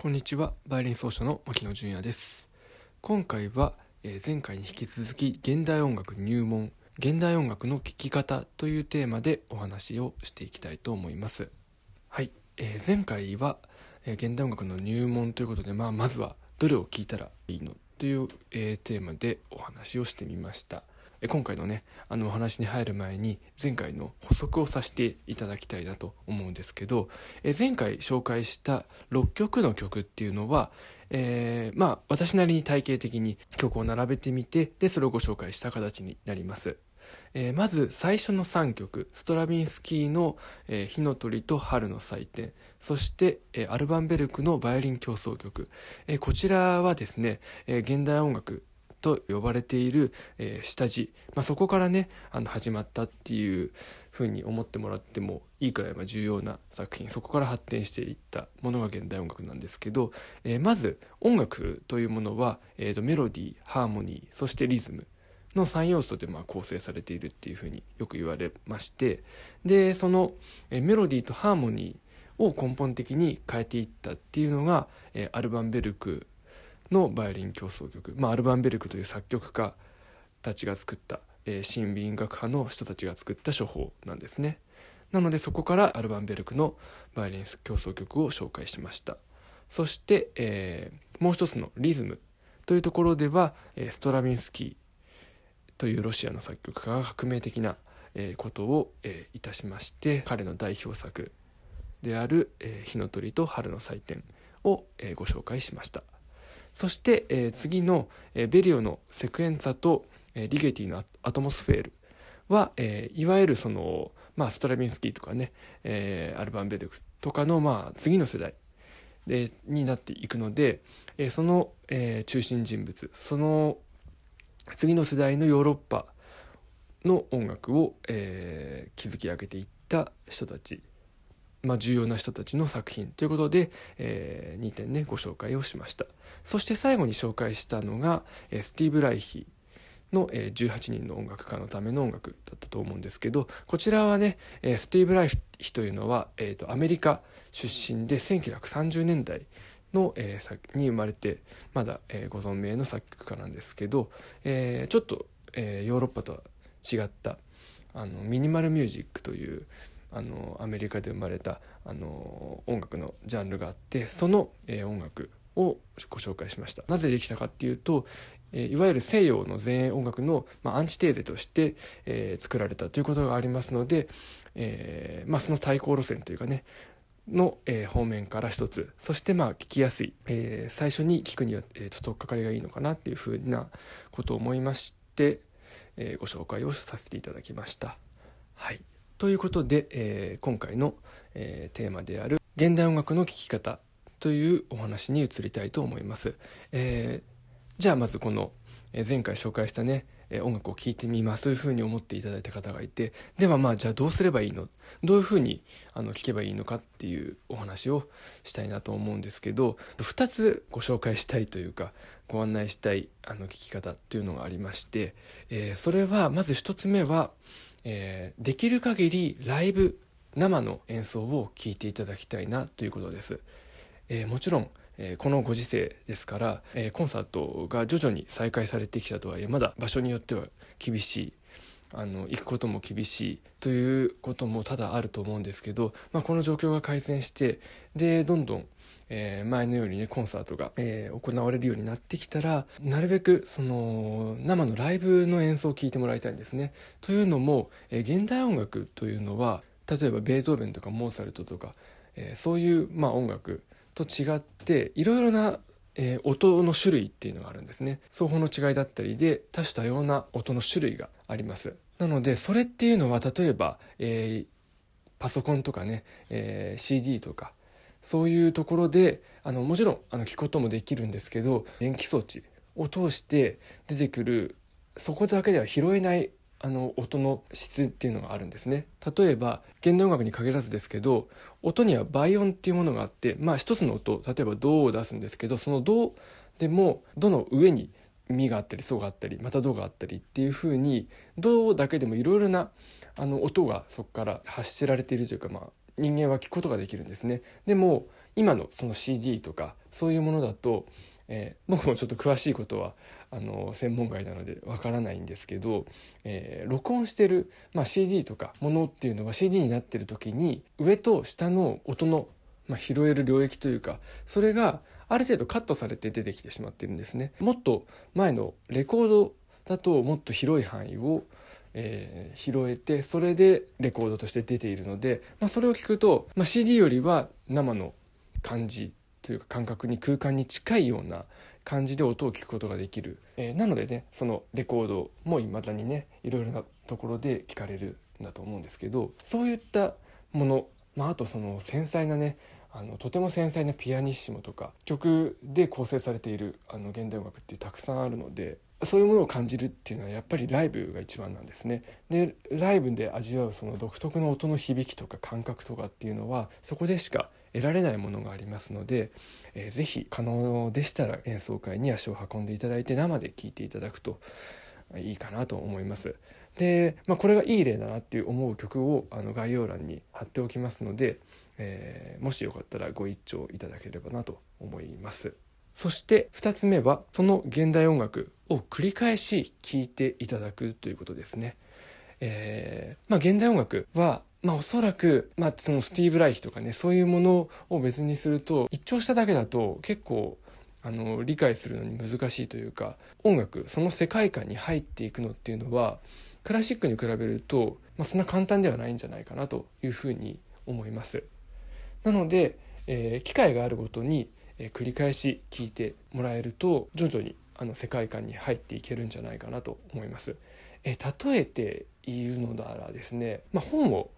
こんにちは、バイオリン奏者の牧野純也です。今回は、えー、前回に引き続き現代音楽入門、現代音楽の聴き方というテーマでお話をしていきたいと思います。はい、えー、前回は、えー、現代音楽の入門ということで、まあ、まずはどれを聴いたらいいのという、えテーマでお話をしてみました。今回のねあのお話に入る前に前回の補足をさせていただきたいなと思うんですけど前回紹介した6曲の曲っていうのは、えー、まあ私なりに体系的に曲を並べてみてでそれをご紹介した形になります。えー、まず最初の3曲ストラビンスキーの「えー、火の鳥と春の祭典」そして、えー、アルバンベルクのバイオリン協奏曲、え、こちらはですね、え、現代音楽と呼ばれている、えー、下地、まあ、そこからねあの始まったっていうふうに思ってもらってもいいくらいま重要な作品。そこから発展していったものが現代音楽なんですけど、えー、まず音楽というものは、えーと、メロディーハーモニーそしてリズムの3要素でまあ構成されているっていうふうによく言われましてでその、えメロディーとハーモニーを根本的に変えていったっていうのが、えアルバンベルクのバイオリン協奏曲、まあ、アルバンベルクという作曲家たちが作った、えー、新美音楽派の人たちが作った処方なんですねなのでそこからアルバンベルクのバイオリン協奏曲を紹介しましたそして、えー、もう一つのリズムというところでは、えー、ストラビンスキーというロシアの作曲家が革命的な、えー、ことを、えー、いたしまして彼の代表作である「えー、火の鳥と春の祭典」を、えー、ご紹介しました。そして、えー、次の、えー、ベリオのセクエンツァと、えー、リゲティのアトモスフェールは、えー、いわゆるその、まあ、ストラビンスキーとかね、えー、アルバンベルクとかの、まあ、次の世代でになっていくので、えー、その、えー、中心人物その次の世代のヨーロッパの音楽を、えー、築き上げていった人たちまあ、重要な人たちの作品ということで、えー、2点ねご紹介をしました。そして最後に紹介したのが、え、スティーブ・ライヒの、えー、18人の音楽家のための音楽だったと思うんですけどこちらはね、スティーブ・ライヒというのは、えーと、アメリカ出身で1930年代の、えー、に生まれてまだ、えー、ご存命の作曲家なんですけど、えー、ちょっと、えー、ヨーロッパとは違ったあのミニマルミュージックというあのアメリカで生まれたあの音楽のジャンルがあってその、えー、音楽をご紹介しましたなぜできたかっていうと、えー、いわゆる西洋の前衛音楽の、まあ、アンチテーゼとして、えー、作られたということがありますので、えまあ、その対抗路線というかねの、え、方面から一つそしてまあ聞きやすい、え、最初に聞くには、えー、とっかかりがいいのかなっていうふうなことを思いまして、え、ご紹介をさせていただきました。はいということで、えー、今回の、えー、テーマである現代音楽の聴き方というお話に移りたいと思います。えー、じゃあまずこの、え前回紹介したね、え音楽を聴いてみますというふうに思っていただいた方がいてではまあじゃあどうすればいいの？どういうふうにあの聴けばいいのかっていうお話をしたいなと思うんですけど2つご紹介したいというかご案内したいあの聴き方っていうのがありまして、えー、それはまず1つ目はえー、できる限りライブ生の演奏を聴いていただきたいなということです、えー、もちろん、え、このご時世ですから、えコンサートが徐々に再開されてきたとはいえまだ場所によっては厳しいあの行くことも厳しいということも多々あると思うんですけど、まあ、この状況が改善してでどんどんえ、前のようにねコンサートが、え、行われるようになってきたらなるべくその生のライブの演奏を聴いてもらいたいんですね。というのも、え、現代音楽というのは例えばベートーベンとかモーツァルトとか、え、そういう、まあ、音楽と違っていろいろなえー、音の種類っていうのがあるんですね。奏法の違いだったりで多種多様な音の種類があります。なのでそれっていうのは例えば、えー、パソコンとかね、えー、CD とかそういうところであのもちろんあの聞くこともできるんですけど電気装置を通して出てくるそこだけでは拾えないあの音の質っていうのがあるんですね。例えば現代音楽に限らずですけど音には倍音っていうものがあってまあ一つの音例えば「ド」を出すんですけどその「ド」でも「ド」の上に「ミ」があったり「ソ」があったりまた「ド」があったりっていうふうに「ド」だけでもいろいろなあの音がそこから発せられているというかまあ人間は聞くことができるんですね。でも今のその CD とかそういうものだと、えー、僕もちょっと詳しいことはあの専門外なのでわからないんですけど、えー、録音してる、まあ、CD とかものっていうのは CD になってる時に上と下の音の、まあ、拾える領域というかそれがある程度カットされて出てきてしまってるんですね。もっと前のレコードだともっと広い範囲をえー、拾えてそれでレコードとして出ているので、まあ、それを聞くと、まあ、CD よりは生の感じというか感覚に空間に近いような感じで音を聞くことができる、えー、なのでねそのレコードもいまだにねいろいろなところで聞かれるんだと思うんですけどそういったもの、まあ、あとその繊細なねあのとても繊細なピアニッシモとか曲で構成されているあの現代音楽ってたくさんあるのでそういうものを感じるっていうのはやっぱりライブが一番なんですね。でライブで味わうその独特の音の響きとか感覚とかっていうのはそこでしか得られないものがありますので、えー、ぜひ可能でしたら演奏会に足を運んでいただいて生で聴いていただくといいかなと思います。で、まあ、これがいい例だなっていう思う曲をあの概要欄に貼っておきますので、えー、もしよかったらご一聴いただければなと思います。そして2つ目はその現代音楽を繰り返し聴いていただくということですね。えー、まあ現代音楽はまあおそらく、まあそのスティーブ・ライヒとかね、そういうものを別にすると、一聴しただけだと結構、あの、理解するのに難しいというか、音楽、その世界観に入っていくのっていうのは、クラシックに比べると、まあそんな簡単ではないんじゃないかなというふうに思います。なので、えー、機会があるごとに、えー、繰り返し聞いてもらえると、徐々にあの世界観に入っていけるんじゃないかなと思います。えー、例えて言うのならですね、まあ、本を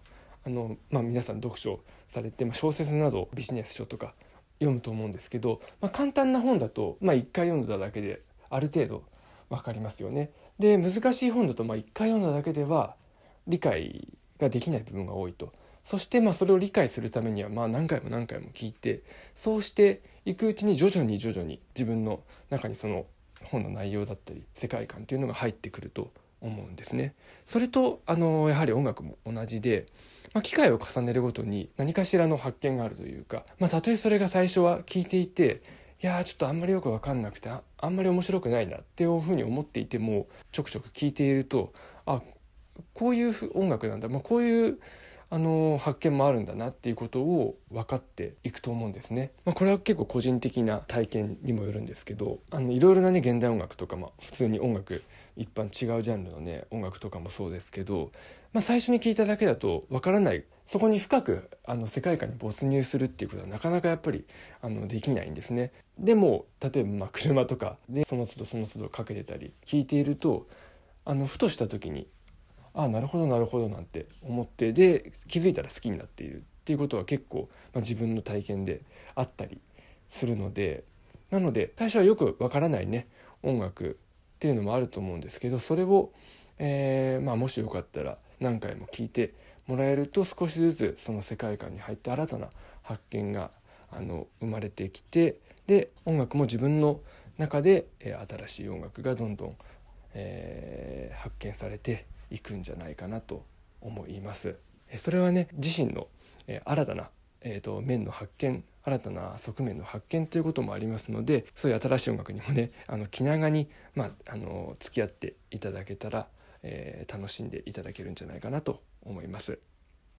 あの、まあ、皆さん読書されて、まあ、小説などビジネス書とか読むと思うんですけど、まあ、簡単な本だと、まあ、1回読んだだけである程度分かりますよね。で難しい本だと、まあ、1回読んだだけでは理解ができない部分が多いと。そしてまあそれを理解するためにはまあ何回も何回も聞いてそうしていくうちに徐々に徐々に自分の中にその本の内容だったり世界観っていうのが入ってくると思うんですね。それとあのやはり音楽も同じでまあ、機会を重ねるごとに何かしらの発見があるというか、まあ、たとえそれが最初は聞いていていやちょっとあんまりよく分かんなくてあんまり面白くないなっていうふうに思っていてもちょくちょく聞いているとあこういう音楽なんだ、まあ、こういうあの発見もあるんだなっていうことを分かっていくと思うんですね。まあ、これは結構個人的な体験にもよるんですけどあのいろいろなね現代音楽とか、まあ、普通に音楽一般違うジャンルのね音楽とかもそうですけど、まあ、最初に聞いただけだと分からないそこに深くあの世界観に没入するっていうことはなかなかやっぱりあのできないんですね。でも例えばま車とかでその都度その都度かけてたり聞いているとあのふとした時にああなるほどなるほどなんて思ってで気づいたら好きになっているっていうことは結構、まあ、自分の体験であったりするのでなので最初はよくわからないね音楽っていうのもあると思うんですけどそれを、えー、まあ、もしよかったら何回も聞いてもらえると少しずつその世界観に入って新たな発見があの生まれてきてで音楽も自分の中で、えー、新しい音楽がどんどん、えー、発見されていくんじゃないかなと思います。それはね自身の新たな、えーと、面の発見新たな側面の発見ということもありますのでそういう新しい音楽にもね あの気長に、まあ、あの付き合っていただけたら、えー、楽しんでいただけるんじゃないかなと思います。